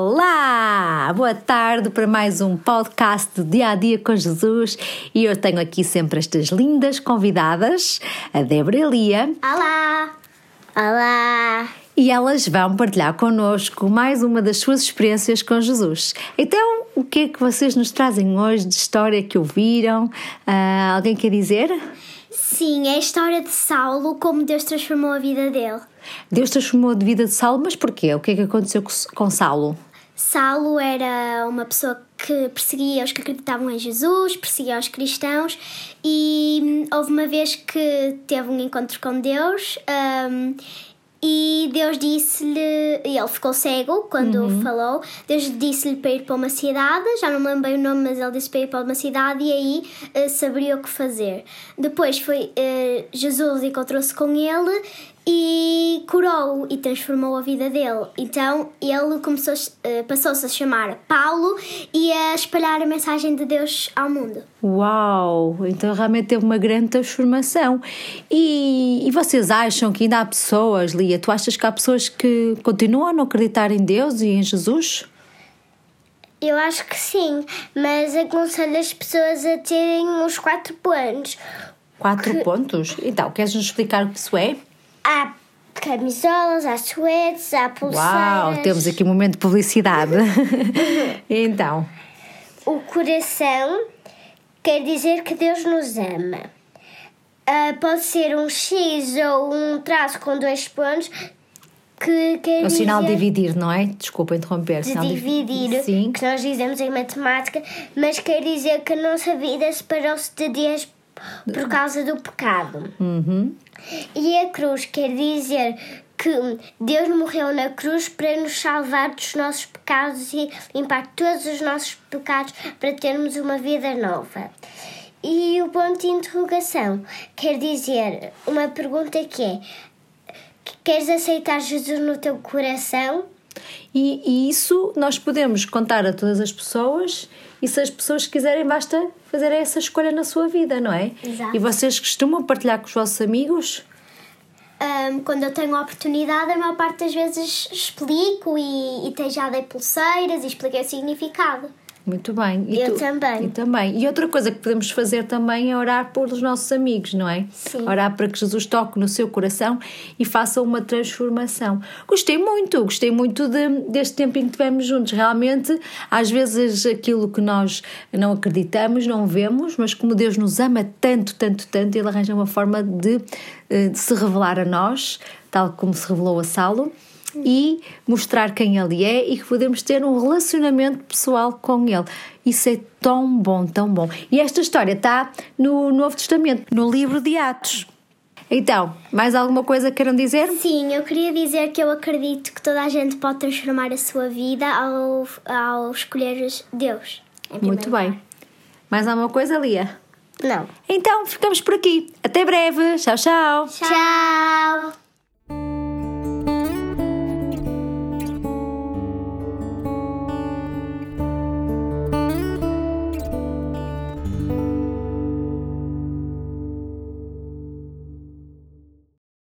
Olá, boa tarde para mais um podcast do Dia a Dia com Jesus e eu tenho aqui sempre estas lindas convidadas, a Débora e a Lia. Olá! Olá! E elas vão partilhar connosco mais uma das suas experiências com Jesus. Então, o que é que vocês nos trazem hoje de história que ouviram? Ah, alguém quer dizer? Sim, é a história de Saulo, como Deus transformou a vida dele. Deus transformou a vida de Saulo, mas porquê? O que é que aconteceu com Saulo? Saulo era uma pessoa que perseguia os que acreditavam em Jesus, perseguia os cristãos e houve uma vez que teve um encontro com Deus um, e Deus disse-lhe, ele ficou cego quando uhum. falou. Deus disse-lhe para ir para uma cidade, já não me lembro bem o nome, mas ele disse para ir para uma cidade e aí uh, saberia o que fazer. Depois foi uh, Jesus encontrou-se com ele e curou e transformou a vida dele. Então ele começou, uh, passou-se a chamar Paulo e a espalhar a mensagem de Deus ao mundo. Uau! Então realmente teve uma grande transformação. E, e vocês acham que ainda há pessoas, Lia? Tu achas que há pessoas que continuam a não acreditar em Deus e em Jesus? Eu acho que sim, mas aconselho as pessoas a terem uns quatro pontos. Quatro que... pontos? Então, queres-nos explicar o que isso é? Há camisolas, há suetes, há pulseiras. Uau, temos aqui um momento de publicidade. então. O coração quer dizer que Deus nos ama. Uh, pode ser um X ou um traço com dois pontos que quer o sinal de dividir, não é? Desculpa interromper. De dividir, Sim. que nós dizemos em matemática, mas quer dizer que a nossa vida separou-se de Deus por causa do pecado. Uhum. E a cruz quer dizer que Deus morreu na cruz para nos salvar dos nossos pecados e limpar todos os nossos pecados para termos uma vida nova. E o ponto de interrogação quer dizer uma pergunta que é: queres aceitar Jesus no teu coração? E, e, isso nós podemos contar a todas as pessoas e se as pessoas quiserem basta fazer essa escolha na sua vida, não é? Exato. E vocês costumam partilhar com os vossos amigos? Um, quando eu tenho a oportunidade, a maior parte das vezes explico e, e já dei pulseiras e expliquei o significado. Muito bem. E eu tu? também. E também. E outra coisa que podemos fazer também é orar pelos nossos amigos, não é? Sim. Orar para que Jesus toque no seu coração e faça uma transformação. Gostei muito, gostei muito de, deste tempo em que tivemos juntos. Realmente, às vezes aquilo que nós não acreditamos, não vemos, mas como Deus nos ama tanto, tanto, tanto, Ele arranja uma forma de, eh, de se revelar a nós, tal como se revelou a Saulo e mostrar quem ele é e que podemos ter um relacionamento pessoal com ele. Isso é tão bom, tão bom. E esta história está no Novo Testamento, no livro de Atos. Então, mais alguma coisa queiram dizer? Sim, eu queria dizer que eu acredito que toda a gente pode transformar a sua vida ao, ao escolher Deus. Muito bem. Lugar. Mais alguma coisa, Lia? Não. Então, ficamos por aqui. Até breve. Tchau, tchau. Tchau.